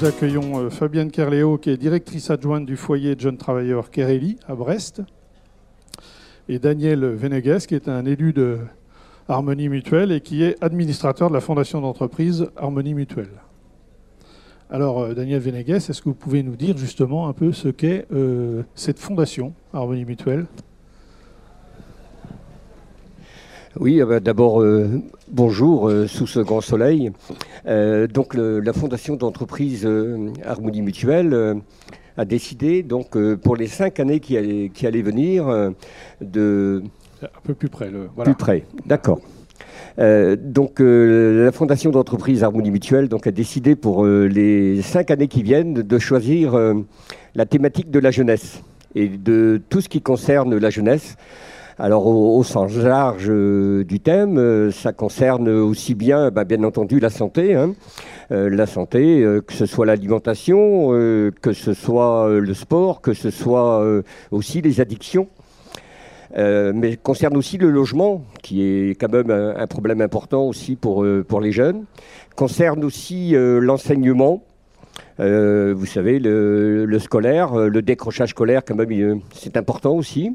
nous accueillons euh, Fabienne Kerléo, qui est directrice adjointe du foyer de jeunes travailleurs Kereli à Brest, et Daniel Venegues, qui est un élu de Harmonie Mutuelle et qui est administrateur de la fondation d'entreprise Harmonie Mutuelle. Alors, euh, Daniel Venegues, est-ce que vous pouvez nous dire justement un peu ce qu'est euh, cette fondation Harmonie Mutuelle? Oui, bah, d'abord, bonjour sous ce grand soleil. donc, la fondation d'entreprise Harmonie Mutuelle a décidé, donc, pour les cinq années qui allaient, qui allaient venir, de. Un peu plus près, le. Voilà. Plus près, d'accord. donc la fondation d'entreprise Harmonie Mutuelle donc, a décidé pour les cinq années qui viennent de choisir la thématique de la jeunesse et de tout ce qui concerne la jeunesse. Alors au, sens large euh, du thème, euh, ça concerne aussi bien, bah, bien entendu, la santé. Hein. Euh, la santé, que ce soit l'alimentation, que ce soit le sport, que ce soit aussi les addictions. mais concerne aussi le logement, qui est quand même un, problème important aussi pour, pour les jeunes. Concerne aussi l'enseignement. vous savez, le, le, scolaire, le décrochage scolaire, quand même, c'est important aussi.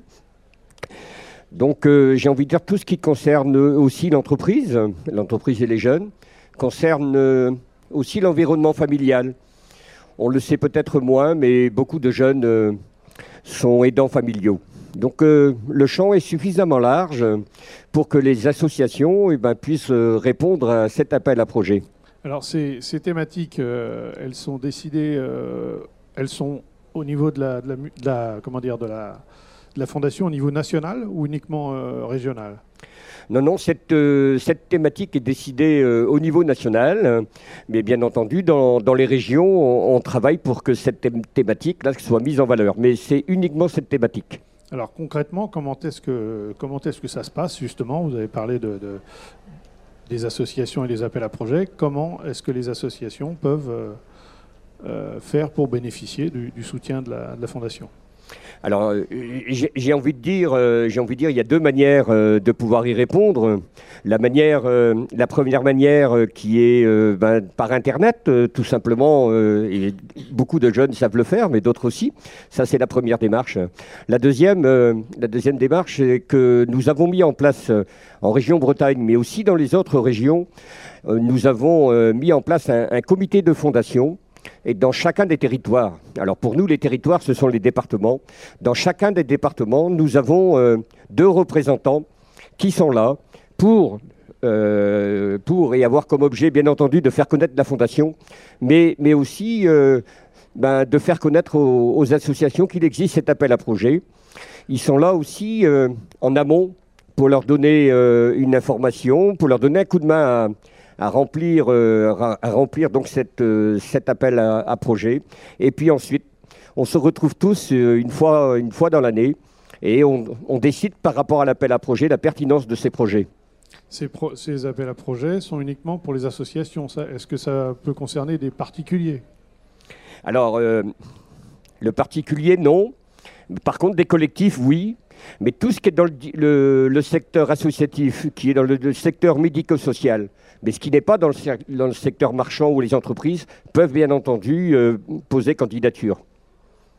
Donc euh, j'ai envie de dire tout ce qui concerne aussi l'entreprise, l'entreprise et les jeunes, concerne euh, aussi l'environnement familial. On le sait peut-être moins, mais beaucoup de jeunes euh, sont aidants familiaux. Donc le champ est suffisamment large pour que les associations eh ben, puissent répondre à cet appel à projet. Alors ces, thématiques, elles sont décidées, elles sont au niveau de la, de la comment dire, de la la fondation au niveau national ou uniquement euh, régional? Non, non, cette, euh, cette, thématique est décidée euh, au niveau national, mais bien entendu, dans, les régions, on, travaille pour que cette thématique là, soit mise en valeur. Mais c'est uniquement cette thématique. Alors concrètement, comment est-ce que, comment est que ça se passe justement? Vous avez parlé de, des associations et des appels à projets. Comment est-ce que les associations peuvent faire pour bénéficier du, soutien de la Fondation? Alors, euh, j'ai envie de dire, euh, j'ai envie de dire, il y a deux manières euh, de pouvoir y répondre. La première manière qui est ben, par Internet, tout simplement. et beaucoup de jeunes savent le faire, mais d'autres aussi. Ça, c'est la première démarche. La deuxième, la deuxième démarche, c'est que nous avons mis en place en région Bretagne, mais aussi dans les autres régions, nous avons mis en place un comité de fondation et dans chacun des territoires, alors pour nous les territoires ce sont les départements, dans chacun des départements nous avons euh, deux représentants qui sont là pour, euh, pour et avoir comme objet bien entendu de faire connaître la fondation, mais, mais aussi euh, ben, de faire connaître aux, associations qu'il existe cet appel à projet. Ils sont là aussi en amont pour leur donner une information, pour leur donner un coup de main à à remplir, euh, à remplir donc cette, euh, cet appel à, projet. Et puis ensuite, on se retrouve tous euh, une fois, une fois dans l'année et on, décide par rapport à l'appel à projet la pertinence de ces projets. Ces, ces appels à projets sont uniquement pour les associations. Est-ce que ça peut concerner des particuliers? Alors, le particulier, non. Par contre, des collectifs, oui. Mais tout ce qui est dans le, secteur associatif, qui est dans le secteur médico-social, mais ce qui n'est pas dans le, secteur marchand ou les entreprises peuvent bien entendu euh, poser candidature.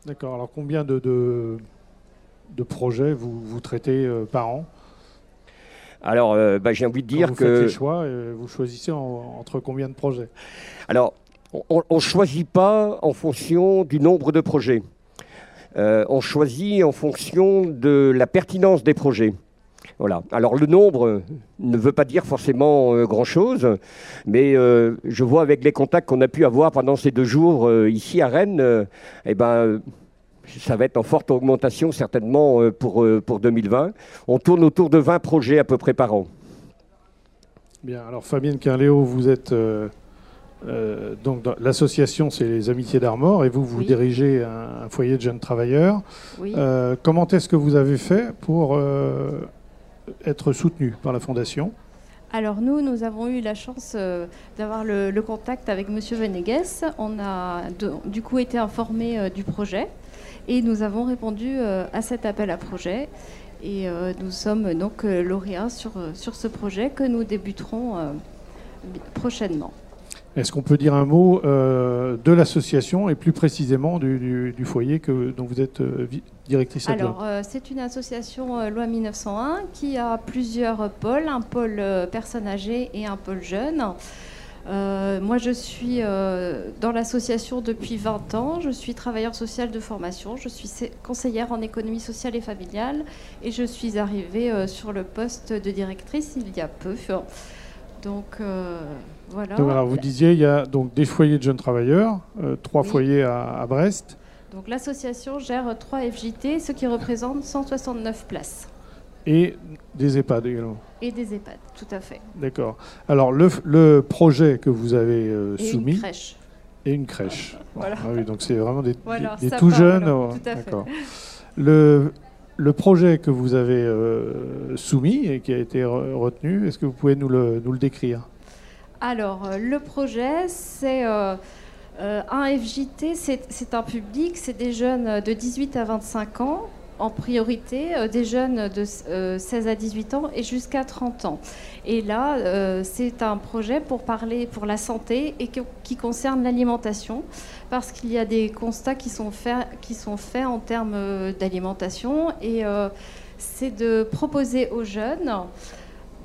D'accord. Alors combien de, de, projets vous, vous traitez euh, par an? Alors euh, bah, j'ai envie de dire vous que... Faites les choix, vous choisissez entre combien de projets? Alors on ne choisit pas en fonction du nombre de projets. on choisit en fonction de la pertinence des projets. Voilà. Alors le nombre ne veut pas dire forcément euh, grand-chose, mais euh, je vois avec les contacts qu'on a pu avoir pendant ces deux jours euh, ici à Rennes, eh ben, ça va être en forte augmentation certainement pour, pour 2020. On tourne autour de 20 projets à peu près par an. Bien, alors Fabienne Quinléo, vous êtes... donc l'association, c'est les Amitiés d'Armor, et vous, vous dirigez un, foyer de jeunes travailleurs. comment est-ce que vous avez fait pour être soutenu par la Fondation alors nous, nous avons eu la chance euh, d'avoir le, contact avec Monsieur Venegues. On a du coup été informés euh, du projet et nous avons répondu euh, à cet appel à projet. Et nous sommes donc lauréats sur, sur ce projet que nous débuterons prochainement. Est-ce qu'on peut dire un mot euh, de l'association et plus précisément du, foyer que, dont vous êtes euh, directrice Alors, c'est une association loi 1901 qui a plusieurs pôles, un pôle personnes âgées et un pôle jeunes. moi, je suis dans l'association depuis 20 ans. Je suis travailleur social de formation. Je suis conseillère en économie sociale et familiale. Et je suis arrivée sur le poste de directrice il y a peu. Donc, voilà. vous disiez, il y a donc des foyers de jeunes travailleurs, euh, trois foyers à, Brest. Donc l'association gère trois FJT, ce qui représente 169 places. Et des EHPAD également. Et des EHPAD, tout à fait. D'accord. Alors le, projet que vous avez euh, et soumis. Une crèche. Et une crèche. Voilà. Ah oui, donc c'est vraiment des, tout jeunes. tout à D'accord. Le, le projet que vous avez euh, soumis et qui a été retenu, est-ce que vous pouvez nous le, nous le décrire? Alors, euh, le projet, c'est euh, un FJT, c'est un public, c'est des jeunes de 18 à 25 ans, en priorité, des jeunes de 16 à 18 ans et jusqu'à 30 ans. Et là, c'est un projet pour parler pour la santé et qui concerne l'alimentation, parce qu'il y a des constats qui sont faits, qui sont faits en termes d'alimentation, et c'est de proposer aux jeunes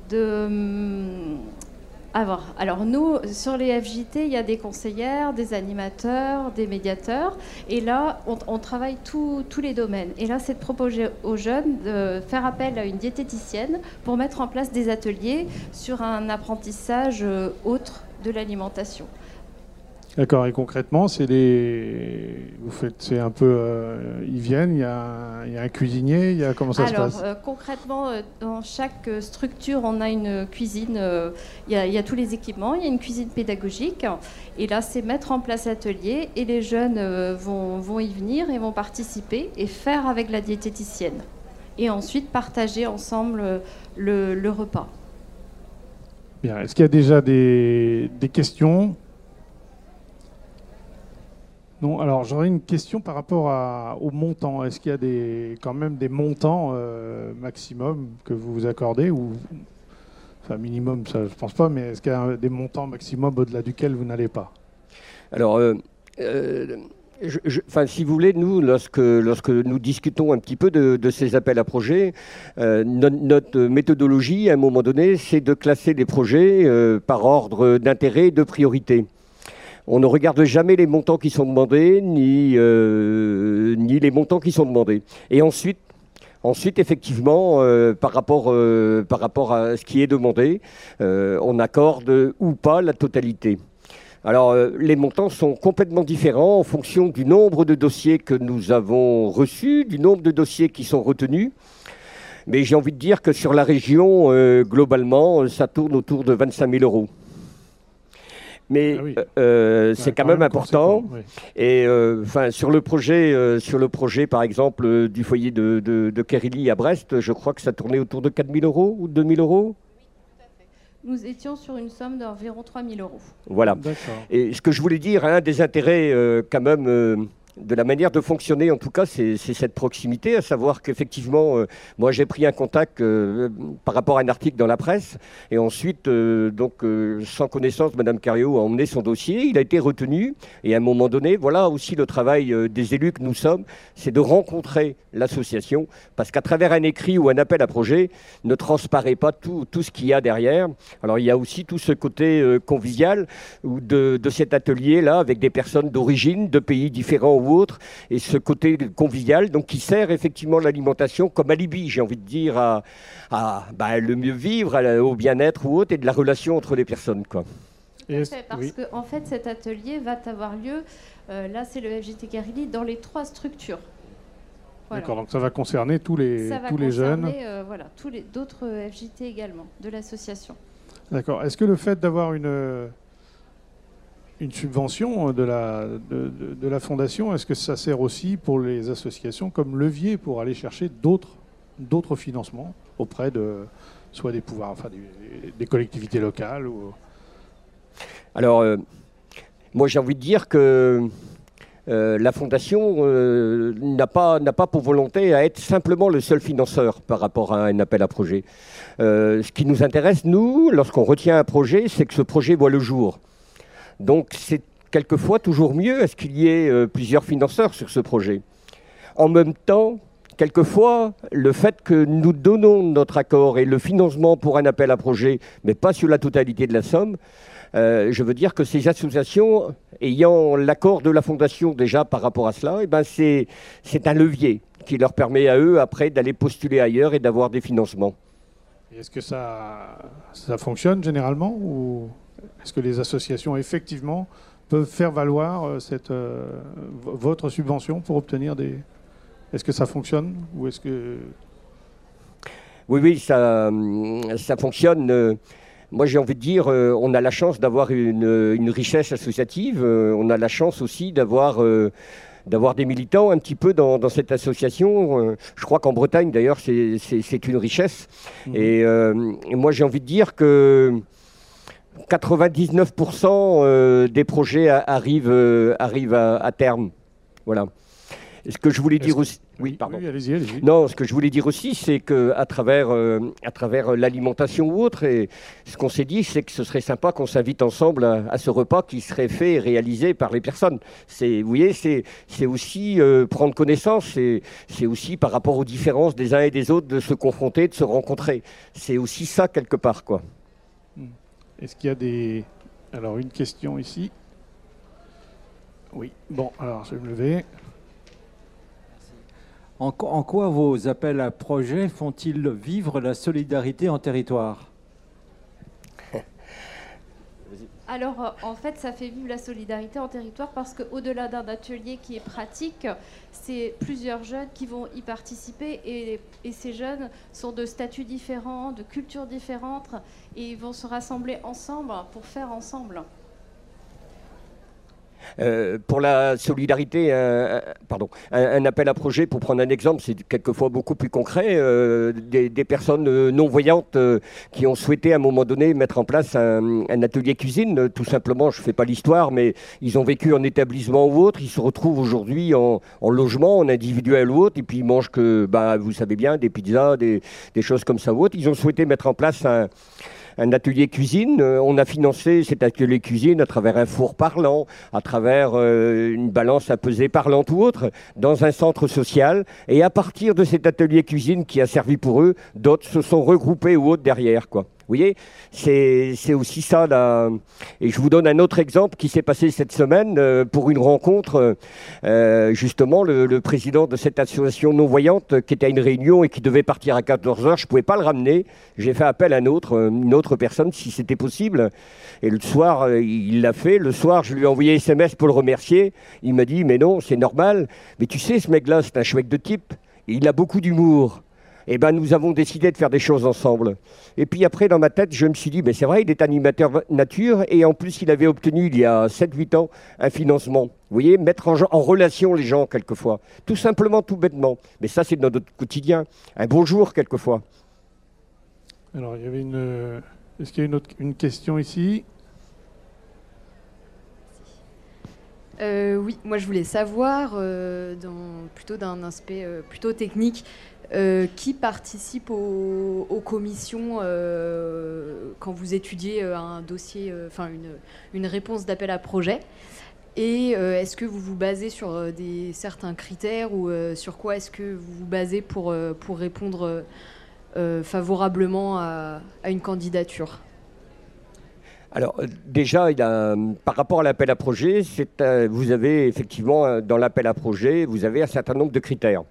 de alors nous, sur les FJT, il y a des conseillères, des animateurs, des médiateurs. Et là, on, travaille tous les domaines. Et là, c'est de proposer aux jeunes de faire appel à une diététicienne pour mettre en place des ateliers sur un apprentissage euh, autre de l'alimentation. D'accord. Et concrètement, c'est des. Vous faites, c'est un peu. Euh, ils viennent. Il y, a un, cuisinier. Il y a comment ça se passe? euh, concrètement, euh, dans chaque structure, on a une cuisine. Il y, a, tous les équipements. Il y a une cuisine pédagogique. Et là, c'est mettre en place l'atelier et les jeunes vont, vont y venir et vont participer et faire avec la diététicienne. Et ensuite partager ensemble le, le repas. Bien. Est-ce qu'il y a déjà des, des questions? Non, alors j'aurais une question par rapport au montant. Est-ce qu'il y a quand même des montants euh, maximum que vous vous accordez ou enfin minimum, ça je pense pas, mais est-ce qu'il y a des montants maximum au-delà duquel vous n'allez pas? Alors, euh, euh, si vous voulez, nous, lorsque nous discutons un petit peu de, ces appels à projets, notre, méthodologie, à un moment donné, c'est de classer les projets par ordre d'intérêt et de priorité. On ne regarde jamais les montants qui sont demandés, ni, euh, les montants qui sont demandés. Et ensuite, effectivement, euh, par, rapport, euh, par rapport à ce qui est demandé, on accorde ou pas la totalité. Alors, les montants sont complètement différents en fonction du nombre de dossiers que nous avons reçus, du nombre de dossiers qui sont retenus. Mais j'ai envie de dire que sur la région, globalement, ça tourne autour de 25 000 euros mais ah euh, euh, c'est quand, même, important. Et euh, enfin, sur le projet, sur le projet, par exemple, du foyer de, de, de à Brest, je crois que ça tournait autour de 4 000 euros ou 2 000 euros? Nous étions sur une somme d'environ 3 000 euros. Voilà. Et ce que je voulais dire, un des intérêts quand même de la manière de fonctionner, en tout cas, c'est cette proximité, à savoir qu'effectivement, euh, moi j'ai pris un contact euh, par rapport à un article dans la presse, et ensuite, euh, donc, sans connaissance, Mme Cario a emmené son dossier, il a été retenu, et à un moment donné, voilà aussi le travail des élus que nous sommes, c'est de rencontrer l'association, parce qu'à travers un écrit ou un appel à projet, ne transparaît pas tout, ce qu'il y a derrière. Alors il y a aussi tout ce côté convivial de, de cet atelier-là, avec des personnes d'origine, de pays différents ou autres, et ce côté convivial, donc qui sert effectivement l'alimentation comme alibi, j'ai envie de dire, à, bah, le mieux vivre, au bien-être ou autre, et de la relation entre les personnes. Quoi. parce que en fait, cet atelier va avoir lieu, euh, là c'est le FJT Carili, dans les trois structures. D'accord, donc ça va concerner tous les, tous les jeunes. Euh, voilà, tous les d'autres FJT également de l'association. D'accord. Est-ce que le fait d'avoir une une subvention de la, fondation, est-ce que ça sert aussi pour les associations comme levier pour aller chercher d'autres, financements auprès de soit des pouvoirs, enfin des, collectivités locales. Alors, euh, moi j'ai envie de dire que euh, la fondation euh, n'a pas pour volonté à être simplement le seul financeur par rapport à un appel à projet. ce qui nous intéresse, nous, lorsqu'on retient un projet, c'est que ce projet voit le jour. Donc c'est quelquefois toujours mieux à ce qu'il y ait plusieurs financeurs sur ce projet. En même temps, quelquefois, le fait que nous donnons notre accord et le financement pour un appel à projet, mais pas sur la totalité de la somme, euh, je veux dire que ces associations, ayant l'accord de la Fondation déjà par rapport à cela, eh ben c'est un levier qui leur permet à eux après d'aller postuler ailleurs et d'avoir des financements. Est-ce que ça, ça fonctionne généralement ou est-ce que les associations effectivement peuvent faire valoir euh, cette, euh, votre subvention pour obtenir des... Est-ce que ça fonctionne ou est-ce que... Oui, oui, ça, ça fonctionne. Moi, j'ai envie de dire, euh, on a la chance d'avoir une, richesse associative. Euh, on a la chance aussi d'avoir euh, d'avoir des militants un petit peu dans, cette association. je crois qu'en Bretagne, d'ailleurs, c'est une richesse. Mmh. Et, moi, j'ai envie de dire que 99% des projets arrivent, arrivent à terme. Voilà. Ce que je voulais dire aussi. Oui, pardon. allez-y, allez-y. Non, ce que je voulais dire aussi, c'est qu'à travers, euh, à travers l'alimentation ou autre, et ce qu'on s'est dit, c'est que ce serait sympa qu'on s'invite ensemble à, ce repas qui serait fait et réalisé par les personnes. C'est, vous voyez, c'est, c'est aussi euh, prendre connaissance, et c'est aussi par rapport aux différences des uns et des autres de se confronter, de se rencontrer. C'est aussi ça quelque part, quoi. Est-ce qu'il y a des... Alors, une question ici? Oui, bon, alors je vais me lever. En, quoi vos appels à projets font-ils vivre la solidarité en territoire? Alors, euh, en fait, ça fait vivre la solidarité en territoire parce qu'au-delà d'un atelier qui est pratique, c'est plusieurs jeunes qui vont y participer et, et, ces jeunes sont de statuts différents, de cultures différentes et ils vont se rassembler ensemble pour faire ensemble. Euh, pour la solidarité, un, pardon, un, appel à projet, pour prendre un exemple, c'est quelquefois beaucoup plus concret. Euh, des, personnes euh, non-voyantes qui ont souhaité à un moment donné mettre en place un, atelier cuisine, tout simplement, je ne fais pas l'histoire, mais ils ont vécu en établissement ou autre, ils se retrouvent aujourd'hui en, logement, en individuel ou autre, et puis ils mangent que, bah, vous savez bien, des pizzas, des choses comme ça ou autre. Ils ont souhaité mettre en place un un atelier cuisine. Euh, on a financé cet atelier cuisine à travers un four parlant, à travers euh, une balance à peser parlante ou autre, dans un centre social. Et à partir de cet atelier cuisine qui a servi pour eux, d'autres se sont regroupés ou autres derrière. Quoi. Voyez, c'est aussi ça. Et je vous donne un autre exemple qui s'est passé cette semaine euh, pour une rencontre. Euh, justement, le, président de cette association non-voyante qui était à une réunion et qui devait partir à 14h, je ne pouvais pas le ramener. J'ai fait appel à euh, une autre personne si c'était possible. Et le soir, il l'a fait. Le soir, je lui ai envoyé SMS pour le remercier. Il m'a dit, mais non, c'est normal. Mais tu sais, ce mec-là, c'est un chouette de type. Il a beaucoup d'humour eh ben, nous avons décidé de faire des choses ensemble. Et puis après, dans ma tête, je me suis dit, mais c'est vrai, il est animateur nature, et en plus, il avait obtenu, il y a 7-8 ans, un financement. Vous voyez, mettre en, relation les gens, quelquefois. Tout simplement, tout bêtement. Mais ça, c'est dans notre quotidien. Un bonjour, quelquefois. Alors, il y avait une... Est-ce qu'il y a une, autre, une question ici? Euh, oui, moi je voulais savoir, euh, dans, plutôt d'un aspect euh, plutôt technique, euh, qui participe aux, commissions euh, quand vous étudiez euh, un dossier, enfin une, réponse d'appel à projet Et est-ce que vous vous basez sur des, certains critères ou sur quoi est-ce que vous vous basez pour, pour répondre favorablement à, une candidature? Alors déjà, par rapport à l'appel à projet, vous avez effectivement dans l'appel à projet, vous avez un certain nombre de critères.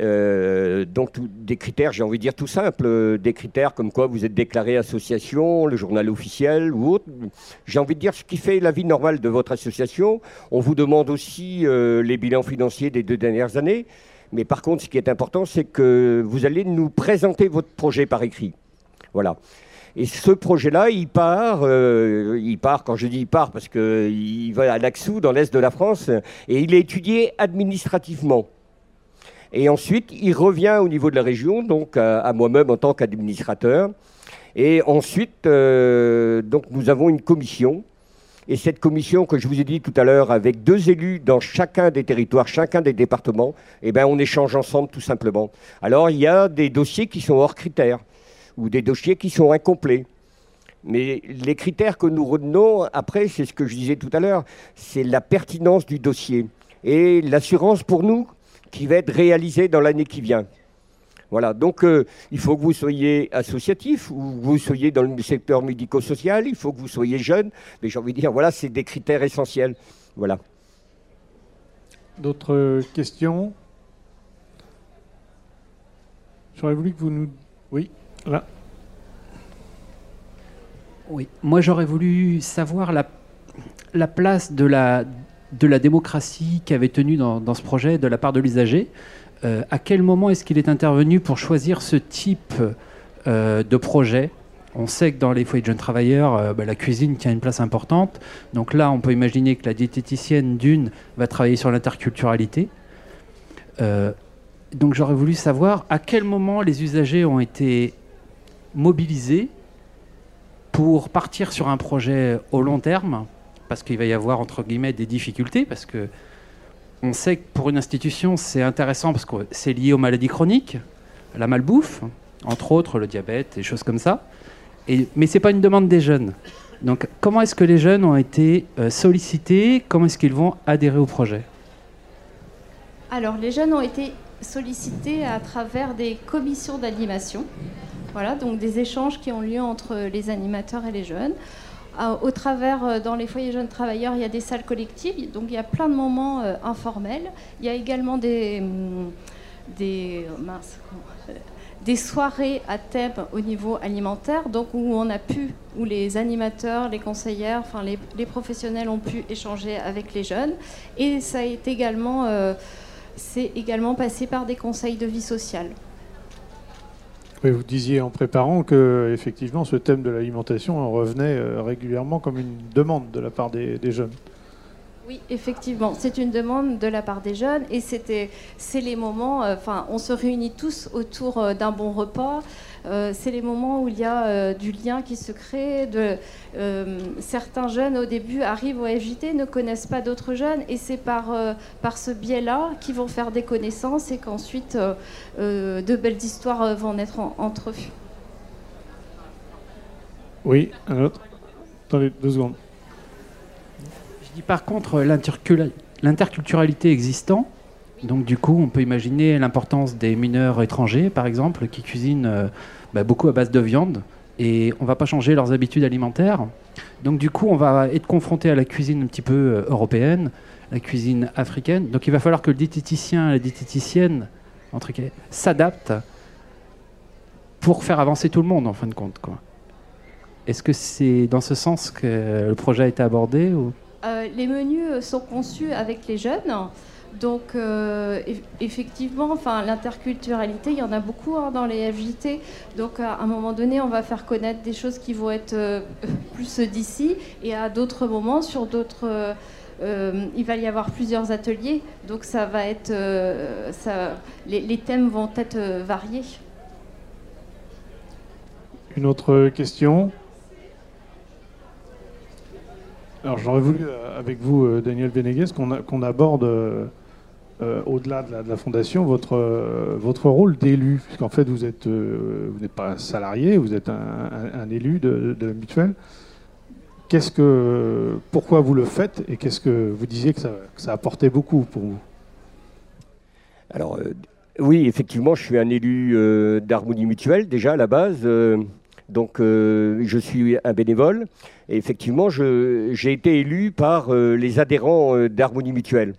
Euh, donc des critères, j'ai envie de dire tout simple, euh, des critères comme quoi vous êtes déclaré association, le journal officiel ou autre. J'ai envie de dire ce qui fait la vie normale de votre association. On vous demande aussi euh, les bilans financiers des deux dernières années. Mais par contre, ce qui est important, c'est que vous allez nous présenter votre projet par écrit. Voilà. Et ce projet-là, il part, il part, quand je dis il part, parce qu'il va à Laxou, dans l'est de la France, et il est étudié administrativement. Et ensuite, il revient au niveau de la région, donc à, moi-même en tant qu'administrateur. Et ensuite, euh, donc nous avons une commission. Et cette commission que je vous ai dit tout à l'heure, avec deux élus dans chacun des territoires, chacun des départements, eh ben, on échange ensemble tout simplement. Alors il y a des dossiers qui sont hors critères ou des dossiers qui sont incomplets. Mais les critères que nous retenons, après, c'est ce que je disais tout à l'heure, c'est la pertinence du dossier et l'assurance pour nous qui va être réalisée dans l'année qui vient. Voilà, donc euh, il faut que vous soyez associatif ou que vous soyez dans le secteur médico-social, il faut que vous soyez jeune, mais j'ai envie de dire, voilà, c'est des critères essentiels. Voilà. D'autres questions? J'aurais voulu que vous nous... Oui, là. Oui, moi j'aurais voulu savoir la, la place de la, de la démocratie qui avait tenu dans, ce projet de la part de l'usager. Euh, à quel moment est-ce qu'il est intervenu pour choisir ce type euh, de projet? On sait que dans les foyers de jeunes travailleurs, euh, bah, la cuisine tient une place importante. Donc là, on peut imaginer que la diététicienne d'une va travailler sur l'interculturalité. donc j'aurais voulu savoir à quel moment les usagers ont été mobilisés pour partir sur un projet au long terme parce qu'il va y avoir entre guillemets des difficultés, parce que on sait que pour une institution c'est intéressant parce que c'est lié aux maladies chroniques, la malbouffe, entre autres le diabète et choses comme ça. Et, mais c'est pas une demande des jeunes. Donc comment est-ce que les jeunes ont été euh, sollicités? Comment est-ce qu'ils vont adhérer au projet? Alors les jeunes ont été sollicités à travers des commissions d'animation. Voilà, donc des échanges qui ont lieu entre les animateurs et les jeunes. Euh, au travers, euh, dans les foyers jeunes travailleurs, il y a des salles collectives, donc il y a plein de moments euh, informels. Il y a également des, hum, des, des soirées à thème au niveau alimentaire, donc où on a pu, où les animateurs, les conseillères, enfin les, professionnels ont pu échanger avec les jeunes. Et ça est également, c'est également passé par des conseils de vie sociale vous disiez en préparant que effectivement ce thème de l'alimentation revenait euh, régulièrement comme une demande de la part des, jeunes. Oui, effectivement, c'est une demande de la part des jeunes et c'était, c'est les moments. Euh, enfin, on se réunit tous autour euh, d'un bon repas. Euh, c'est les moments où il y a du lien qui se crée. De, certains jeunes au début arrivent au FJT, ne connaissent pas d'autres jeunes, et c'est par, par ce biais-là qu'ils vont faire des connaissances et qu'ensuite de belles histoires vont naître entre eux. Oui, un autre. Attendez deux secondes. Dis par contre l'interculturalité existant. Donc du coup, on peut imaginer l'importance des mineurs étrangers, par exemple, qui cuisinent bah, beaucoup à base de viande et on va pas changer leurs habitudes alimentaires. Donc du coup, on va être confronté à la cuisine un petit peu euh, européenne, la cuisine africaine. Donc il va falloir que le diététicien et la diététicienne s'adaptent pour faire avancer tout le monde en fin de compte. Est-ce que c'est dans ce sens que le projet a été abordé ou? Euh, Les menus sont conçus avec les jeunes. Donc euh, effectivement, enfin l'interculturalité, il y en a beaucoup hein, dans les FJT. Donc à un moment donné, on va faire connaître des choses qui vont être euh, plus d'ici, et à d'autres moments, sur d'autres, euh, il va y avoir plusieurs ateliers. Donc ça va être, les, thèmes vont être variés. Une autre question? Alors j'aurais voulu, avec vous, Daniel Benegues, qu'on aborde euh, au-delà de, la, fondation, votre, euh, votre rôle d'élu, puisqu'en fait vous êtes euh, vous n'êtes pas un salarié, vous êtes un, élu de, la mutuelle. Qu'est-ce que, pourquoi vous le faites et qu'est-ce que vous disiez que ça, que ça apportait beaucoup pour vous? Alors oui, effectivement, je suis un élu d'Harmonie Mutuelle déjà à la base. Donc je suis un bénévole et effectivement j'ai été élu par les adhérents d'Harmonie Mutuelle.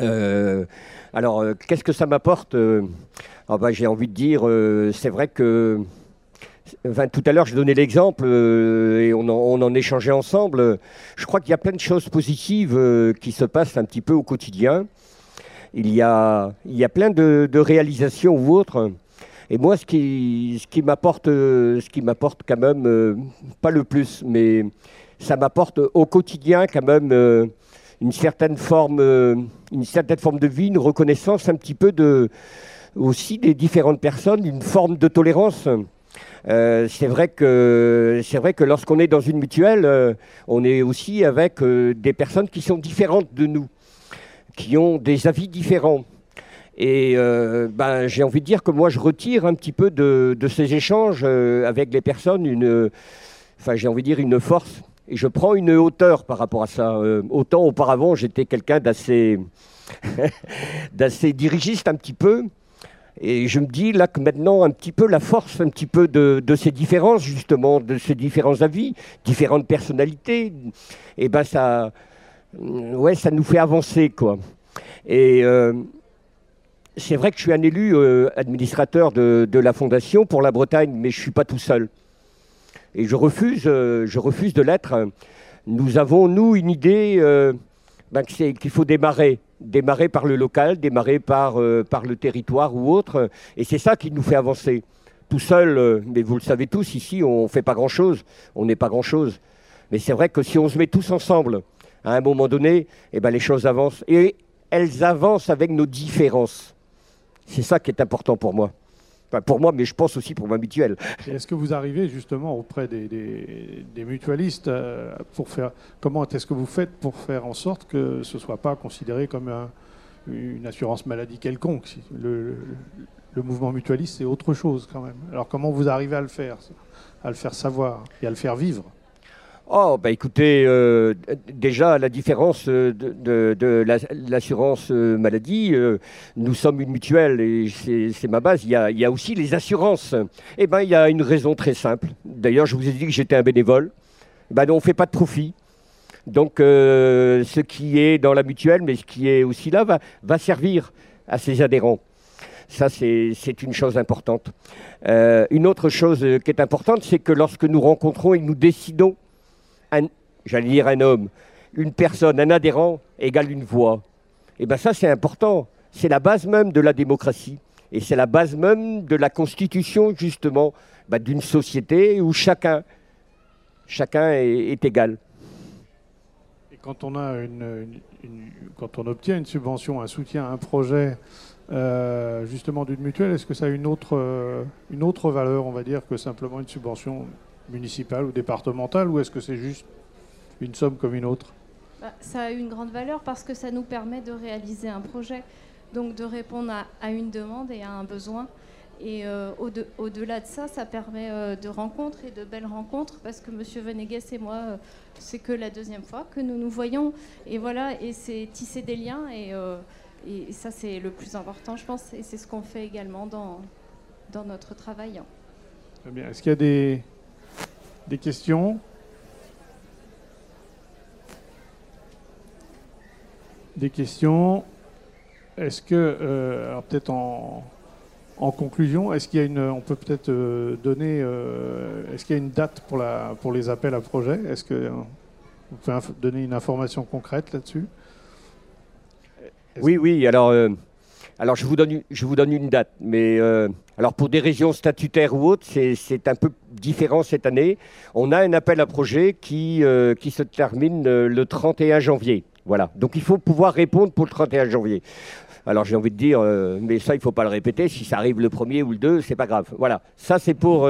Euh, alors, euh, qu'est-ce que ça m'apporte euh, ah bah, J'ai envie de dire, c'est vrai que tout à l'heure, j'ai donné l'exemple et on en, échangeait ensemble. Je crois qu'il y a plein de choses positives qui se passent un petit peu au quotidien. Il y a, il y a plein de, réalisations ou autres. Et moi, ce qui, m'apporte, ce qui m'apporte quand même, pas le plus, mais ça m'apporte au quotidien quand même une certaine forme, euh, une certaine forme de vie, une reconnaissance un petit peu de, aussi des différentes personnes, une forme de tolérance. Euh, c'est vrai que c'est vrai que lorsqu'on est dans une mutuelle, euh, on est aussi avec des personnes qui sont différentes de nous, qui ont des avis différents. Et ben, j'ai envie de dire que moi, je retire un petit peu de, ces échanges avec les personnes une, enfin j'ai envie de dire une force, et je prends une hauteur par rapport à ça. Euh, autant auparavant, j'étais quelqu'un d'assez, d'assez dirigiste un petit peu. Et je me dis là que maintenant, un petit peu la force, un petit peu de, ces différences, justement, de ces différents avis, différentes personnalités, et eh ben ça, ouais, ça nous fait avancer, quoi. Et euh, c'est vrai que je suis un élu euh, administrateur de, la Fondation pour la Bretagne, mais je ne suis pas tout seul. Et je refuse, euh, je refuse de l'être. Nous avons, nous, une idée ben, qu'il faut démarrer. Démarrer par le local, démarrer par, par le territoire ou autre. Et c'est ça qui nous fait avancer. Tout seul, mais vous le savez tous, ici, on ne fait pas grand-chose. On n'est pas grand-chose. Mais c'est vrai que si on se met tous ensemble, à un moment donné, eh ben, les choses avancent. Et elles avancent avec nos différences. C'est ça qui est important pour moi. pour moi, mais je pense aussi pour ma mutuelle. Est-ce que vous arrivez justement auprès des, mutualistes euh, pour faire comment est-ce que vous faites pour faire en sorte que ce soit pas considéré comme une assurance maladie quelconque? Le mouvement mutualiste, c'est autre chose quand même. Alors comment vous arrivez à le faire, à le faire savoir et à le faire vivre? Oh, bah écoutez, euh, déjà, la différence euh, de, l'assurance euh, maladie, nous sommes une mutuelle et c'est ma base. Il y, a, aussi les assurances. Eh bien, il y a une raison très simple. D'ailleurs, je vous ai dit que j'étais un bénévole. Ben, on ne fait pas de profit. Donc, ce qui est dans la mutuelle, mais ce qui est aussi là, va, servir à ses adhérents. Ça, c'est une chose importante. une autre chose qui est importante, c'est que lorsque nous rencontrons et nous décidons j'allais dire un homme, une personne, un adhérent égale une voix. Et bien ça, c'est important. C'est la base même de la démocratie. Et c'est la base même de la constitution, justement, bah, d'une société où chacun, chacun est, égal. Et quand on, a une, quand on obtient une subvention, un soutien, un projet, euh, justement d'une mutuelle, est-ce que ça a une autre, euh, une autre valeur, on va dire, que simplement une subvention municipale ou départementale, ou est-ce que c'est juste une somme comme une autre? Bah, Ça a une grande valeur parce que ça nous permet de réaliser un projet, donc de répondre à, une demande et à un besoin. Et euh, au-delà de ça, ça permet euh, de rencontres et de belles rencontres parce que M. Venegues et moi, euh, c'est que la deuxième fois que nous nous voyons. Et voilà, et c'est tisser des liens et, et ça, c'est le plus important, je pense. Et c'est ce qu'on fait également dans, dans notre travail. Très bien. Est-ce qu'il y a des, des questions? Des questions? Est-ce que, euh, peut-être en, conclusion, est-ce qu'il y a une, on peut peut-être euh, donner, euh, est-ce qu'il y a une date pour, pour les appels à projets? Est-ce que vous pouvez donner une information concrète là-dessus? Oui, oui. Alors, alors je vous donne, une date, mais alors pour des régions statutaires ou autres, c'est un peu différent cette année. On a un appel à projet qui, euh, qui se termine euh, le 31 janvier. Voilà. Donc il faut pouvoir répondre pour le 31 janvier. Alors j'ai envie de dire, euh, mais ça il ne faut pas le répéter. Si ça arrive le premier ou le 2, c'est pas grave. Voilà. Ça c'est pour,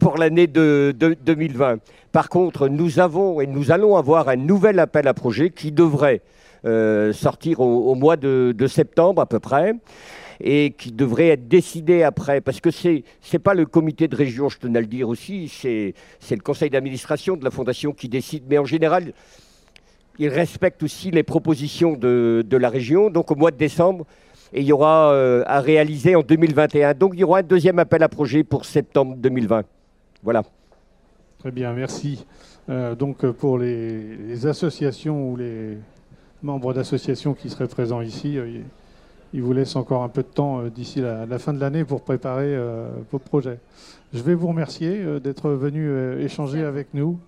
pour l'année de, 2020. Par contre, nous avons et nous allons avoir un nouvel appel à projet qui devrait sortir au, mois de, de septembre à peu près et qui devrait être décidé après, parce que ce n'est pas le comité de région, je tenais à le dire aussi, c'est le conseil d'administration de la fondation qui décide, mais en général, il respecte aussi les propositions de, la région. Donc au mois de décembre, et il y aura euh, à réaliser en 2021. Donc il y aura un deuxième appel à projet pour septembre 2020. Voilà. Très bien, merci. Euh, donc pour les, associations ou les membres d'associations qui seraient présents ici, euh, il vous laisse encore un peu de temps euh, d'ici la, fin de l'année pour préparer euh, vos projets. Je vais vous remercier d'être venu échanger avec nous.